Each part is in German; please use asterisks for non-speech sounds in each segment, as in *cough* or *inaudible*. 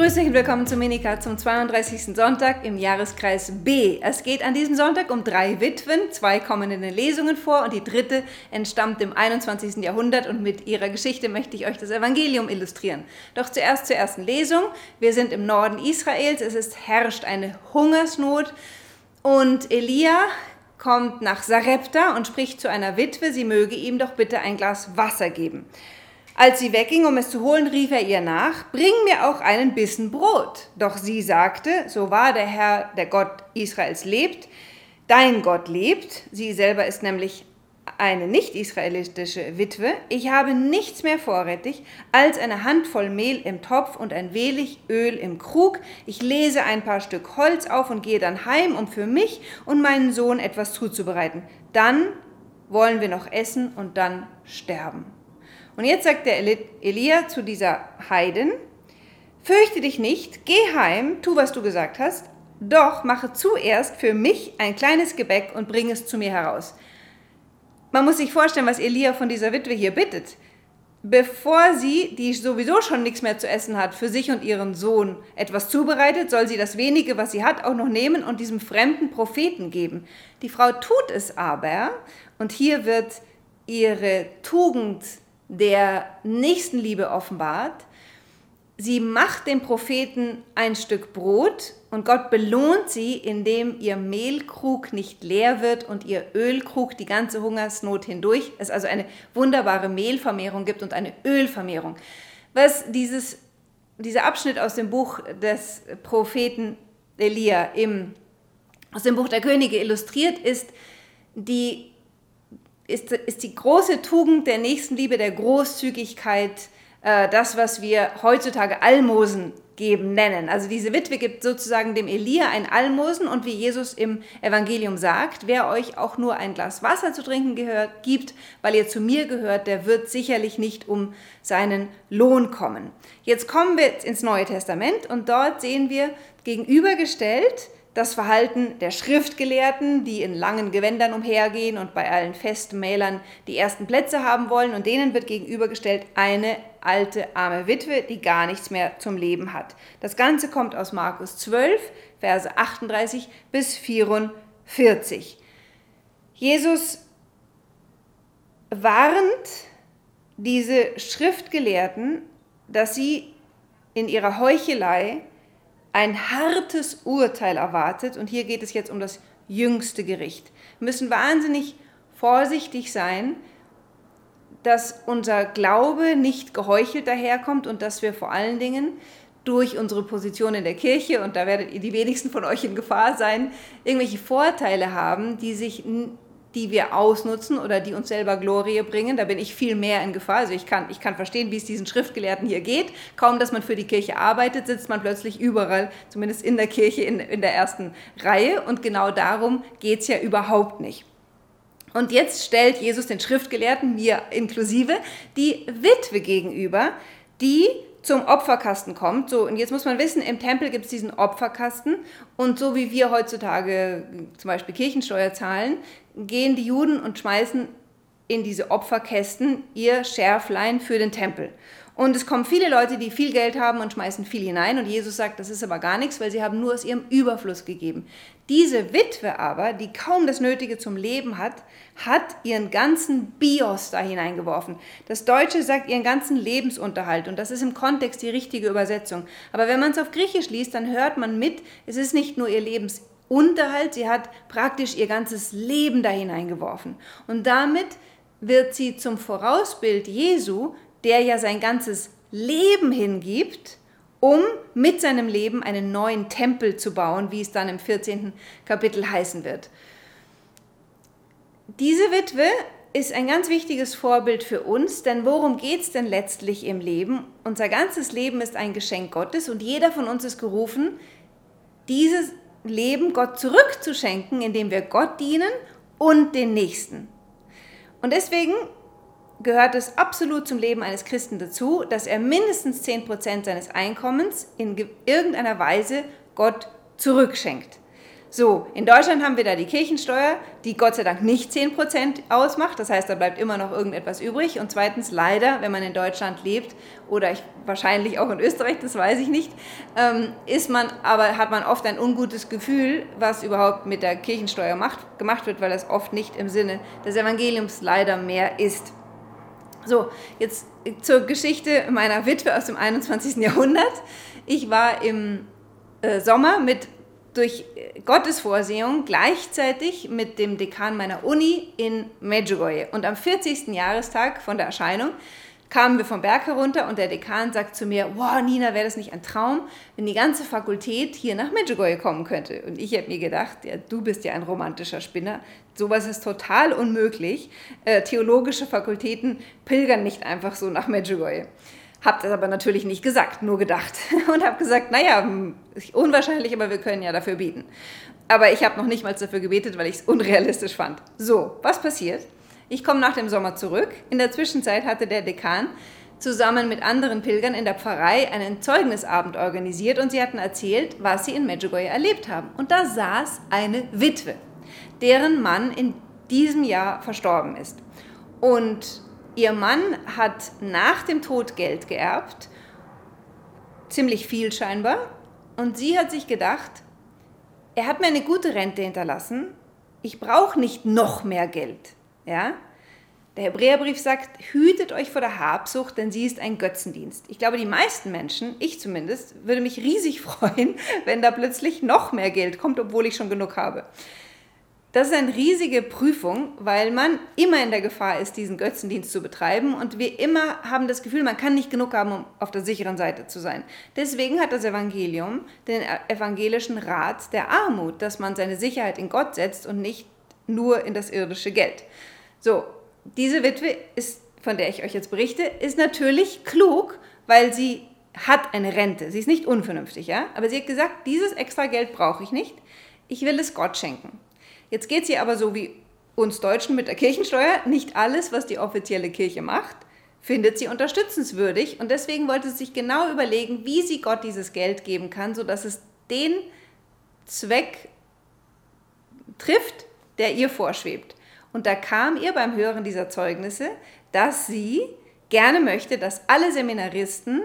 Grüß euch und willkommen zu Minika zum 32. Sonntag im Jahreskreis B. Es geht an diesem Sonntag um drei Witwen, zwei kommen in den Lesungen vor und die dritte entstammt im 21. Jahrhundert und mit ihrer Geschichte möchte ich euch das Evangelium illustrieren. Doch zuerst zur ersten Lesung. Wir sind im Norden Israels, es ist, herrscht eine Hungersnot und Elia kommt nach Sarepta und spricht zu einer Witwe, sie möge ihm doch bitte ein Glas Wasser geben. Als sie wegging, um es zu holen, rief er ihr nach, bring mir auch einen Bissen Brot. Doch sie sagte, so wahr der Herr, der Gott Israels lebt, dein Gott lebt, sie selber ist nämlich eine nicht-israelitische Witwe, ich habe nichts mehr vorrätig als eine Handvoll Mehl im Topf und ein wenig Öl im Krug. Ich lese ein paar Stück Holz auf und gehe dann heim, um für mich und meinen Sohn etwas zuzubereiten. Dann wollen wir noch essen und dann sterben. Und jetzt sagt der Elia zu dieser Heiden, fürchte dich nicht, geh heim, tu, was du gesagt hast, doch mache zuerst für mich ein kleines Gebäck und bring es zu mir heraus. Man muss sich vorstellen, was Elia von dieser Witwe hier bittet. Bevor sie, die sowieso schon nichts mehr zu essen hat, für sich und ihren Sohn etwas zubereitet, soll sie das wenige, was sie hat, auch noch nehmen und diesem fremden Propheten geben. Die Frau tut es aber, und hier wird ihre Tugend der Nächstenliebe offenbart. Sie macht dem Propheten ein Stück Brot und Gott belohnt sie, indem ihr Mehlkrug nicht leer wird und ihr Ölkrug die ganze Hungersnot hindurch. Es also eine wunderbare Mehlvermehrung gibt und eine Ölvermehrung. Was dieses, dieser Abschnitt aus dem Buch des Propheten Elia im, aus dem Buch der Könige illustriert, ist die ist, ist die große Tugend der Nächstenliebe, der Großzügigkeit, äh, das, was wir heutzutage Almosen geben nennen. Also diese Witwe gibt sozusagen dem Elia ein Almosen und wie Jesus im Evangelium sagt, wer euch auch nur ein Glas Wasser zu trinken gehört, gibt, weil ihr zu mir gehört, der wird sicherlich nicht um seinen Lohn kommen. Jetzt kommen wir ins Neue Testament und dort sehen wir gegenübergestellt das Verhalten der Schriftgelehrten, die in langen Gewändern umhergehen und bei allen Festmählern die ersten Plätze haben wollen, und denen wird gegenübergestellt eine alte arme Witwe, die gar nichts mehr zum Leben hat. Das Ganze kommt aus Markus 12, Verse 38 bis 44. Jesus warnt diese Schriftgelehrten, dass sie in ihrer Heuchelei ein hartes Urteil erwartet und hier geht es jetzt um das jüngste Gericht. Wir müssen wahnsinnig vorsichtig sein, dass unser Glaube nicht geheuchelt daherkommt und dass wir vor allen Dingen durch unsere Position in der Kirche, und da werdet ihr die wenigsten von euch in Gefahr sein, irgendwelche Vorteile haben, die sich die wir ausnutzen oder die uns selber Glorie bringen. Da bin ich viel mehr in Gefahr. Also ich kann, ich kann verstehen, wie es diesen Schriftgelehrten hier geht. Kaum, dass man für die Kirche arbeitet, sitzt man plötzlich überall, zumindest in der Kirche, in, in der ersten Reihe. Und genau darum geht es ja überhaupt nicht. Und jetzt stellt Jesus den Schriftgelehrten, mir inklusive, die Witwe gegenüber, die zum Opferkasten kommt. So, und jetzt muss man wissen, im Tempel gibt es diesen Opferkasten und so wie wir heutzutage zum Beispiel Kirchensteuer zahlen, gehen die Juden und schmeißen in diese Opferkästen ihr Schärflein für den Tempel. Und es kommen viele Leute, die viel Geld haben und schmeißen viel hinein. Und Jesus sagt, das ist aber gar nichts, weil sie haben nur aus ihrem Überfluss gegeben. Diese Witwe aber, die kaum das Nötige zum Leben hat, hat ihren ganzen Bios da hineingeworfen. Das Deutsche sagt ihren ganzen Lebensunterhalt. Und das ist im Kontext die richtige Übersetzung. Aber wenn man es auf Griechisch liest, dann hört man mit, es ist nicht nur ihr Lebensunterhalt, sie hat praktisch ihr ganzes Leben da hineingeworfen. Und damit wird sie zum Vorausbild Jesu, der ja sein ganzes Leben hingibt, um mit seinem Leben einen neuen Tempel zu bauen, wie es dann im 14. Kapitel heißen wird. Diese Witwe ist ein ganz wichtiges Vorbild für uns, denn worum geht es denn letztlich im Leben? Unser ganzes Leben ist ein Geschenk Gottes und jeder von uns ist gerufen, dieses Leben Gott zurückzuschenken, indem wir Gott dienen und den Nächsten. Und deswegen gehört es absolut zum Leben eines Christen dazu, dass er mindestens 10% seines Einkommens in irgendeiner Weise Gott zurückschenkt. So, in Deutschland haben wir da die Kirchensteuer, die Gott sei Dank nicht 10% ausmacht. Das heißt, da bleibt immer noch irgendetwas übrig. Und zweitens, leider, wenn man in Deutschland lebt oder ich, wahrscheinlich auch in Österreich, das weiß ich nicht, ähm, ist man, aber hat man oft ein ungutes Gefühl, was überhaupt mit der Kirchensteuer macht, gemacht wird, weil es oft nicht im Sinne des Evangeliums leider mehr ist. So, jetzt zur Geschichte meiner Witwe aus dem 21. Jahrhundert. Ich war im äh, Sommer mit durch Gottes Vorsehung gleichzeitig mit dem Dekan meiner Uni in Medjugorje. Und am 40. Jahrestag von der Erscheinung kamen wir vom Berg herunter und der Dekan sagt zu mir, wow, Nina, wäre das nicht ein Traum, wenn die ganze Fakultät hier nach Medjugorje kommen könnte? Und ich habe mir gedacht, ja, du bist ja ein romantischer Spinner, sowas ist total unmöglich. Äh, theologische Fakultäten pilgern nicht einfach so nach Medjugorje. Hab das aber natürlich nicht gesagt, nur gedacht. *laughs* Und habe gesagt, naja, unwahrscheinlich, aber wir können ja dafür bieten. Aber ich habe noch nicht mal dafür gebetet, weil ich es unrealistisch fand. So, was passiert? Ich komme nach dem Sommer zurück. In der Zwischenzeit hatte der Dekan zusammen mit anderen Pilgern in der Pfarrei einen Zeugnisabend organisiert und sie hatten erzählt, was sie in Medjugorje erlebt haben. Und da saß eine Witwe, deren Mann in diesem Jahr verstorben ist. Und Ihr Mann hat nach dem Tod Geld geerbt, ziemlich viel scheinbar, und sie hat sich gedacht, er hat mir eine gute Rente hinterlassen, ich brauche nicht noch mehr Geld. Ja? Der Hebräerbrief sagt, hütet euch vor der Habsucht, denn sie ist ein Götzendienst. Ich glaube, die meisten Menschen, ich zumindest, würde mich riesig *laughs* freuen, wenn da plötzlich noch mehr Geld kommt, obwohl ich schon genug habe. Das ist eine riesige Prüfung, weil man immer in der Gefahr ist, diesen Götzendienst zu betreiben und wir immer haben das Gefühl, man kann nicht genug haben, um auf der sicheren Seite zu sein. Deswegen hat das Evangelium den evangelischen Rat der Armut, dass man seine Sicherheit in Gott setzt und nicht nur in das irdische Geld. So, diese Witwe ist, von der ich euch jetzt berichte, ist natürlich klug, weil sie hat eine Rente. Sie ist nicht unvernünftig, ja? Aber sie hat gesagt, dieses extra Geld brauche ich nicht. Ich will es Gott schenken. Jetzt geht sie aber so wie uns Deutschen mit der Kirchensteuer. Nicht alles, was die offizielle Kirche macht, findet sie unterstützenswürdig. Und deswegen wollte sie sich genau überlegen, wie sie Gott dieses Geld geben kann, sodass es den Zweck trifft, der ihr vorschwebt. Und da kam ihr beim Hören dieser Zeugnisse, dass sie gerne möchte, dass alle Seminaristen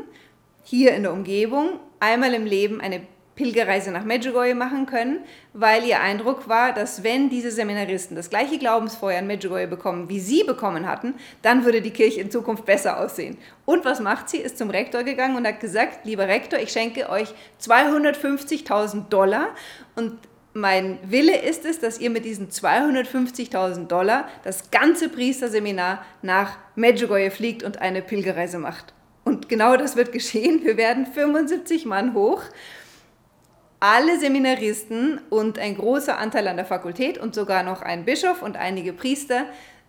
hier in der Umgebung einmal im Leben eine Pilgerreise nach Medjugorje machen können, weil ihr Eindruck war, dass wenn diese Seminaristen das gleiche Glaubensfeuer in Medjugorje bekommen, wie sie bekommen hatten, dann würde die Kirche in Zukunft besser aussehen. Und was macht sie? Ist zum Rektor gegangen und hat gesagt, lieber Rektor, ich schenke euch 250.000 Dollar und mein Wille ist es, dass ihr mit diesen 250.000 Dollar das ganze Priesterseminar nach Medjugorje fliegt und eine Pilgerreise macht. Und genau das wird geschehen. Wir werden 75 Mann hoch alle Seminaristen und ein großer Anteil an der Fakultät und sogar noch ein Bischof und einige Priester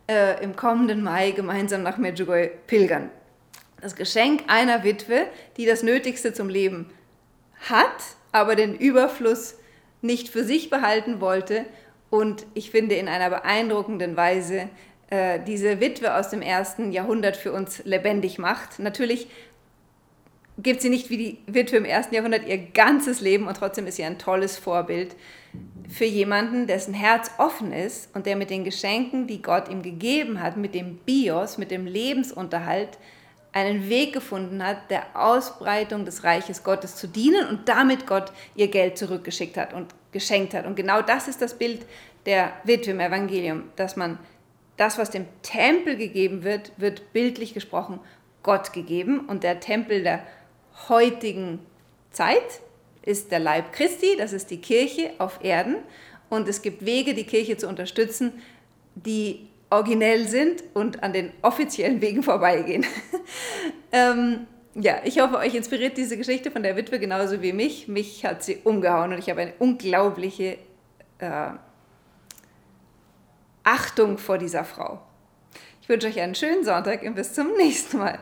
äh, im kommenden Mai gemeinsam nach Medjugorje pilgern. Das Geschenk einer Witwe, die das Nötigste zum Leben hat, aber den Überfluss nicht für sich behalten wollte und ich finde in einer beeindruckenden Weise äh, diese Witwe aus dem ersten Jahrhundert für uns lebendig macht. Natürlich gibt sie nicht wie die Witwe im ersten Jahrhundert ihr ganzes Leben und trotzdem ist sie ein tolles Vorbild für jemanden, dessen Herz offen ist und der mit den Geschenken, die Gott ihm gegeben hat, mit dem Bios, mit dem Lebensunterhalt, einen Weg gefunden hat, der Ausbreitung des Reiches Gottes zu dienen und damit Gott ihr Geld zurückgeschickt hat und geschenkt hat. Und genau das ist das Bild der Witwe im Evangelium, dass man das, was dem Tempel gegeben wird, wird bildlich gesprochen Gott gegeben und der Tempel der heutigen Zeit ist der Leib Christi, das ist die Kirche auf Erden. Und es gibt Wege, die Kirche zu unterstützen, die originell sind und an den offiziellen Wegen vorbeigehen. *laughs* ähm, ja, ich hoffe, euch inspiriert diese Geschichte von der Witwe genauso wie mich. Mich hat sie umgehauen und ich habe eine unglaubliche äh, Achtung vor dieser Frau. Ich wünsche euch einen schönen Sonntag und bis zum nächsten Mal.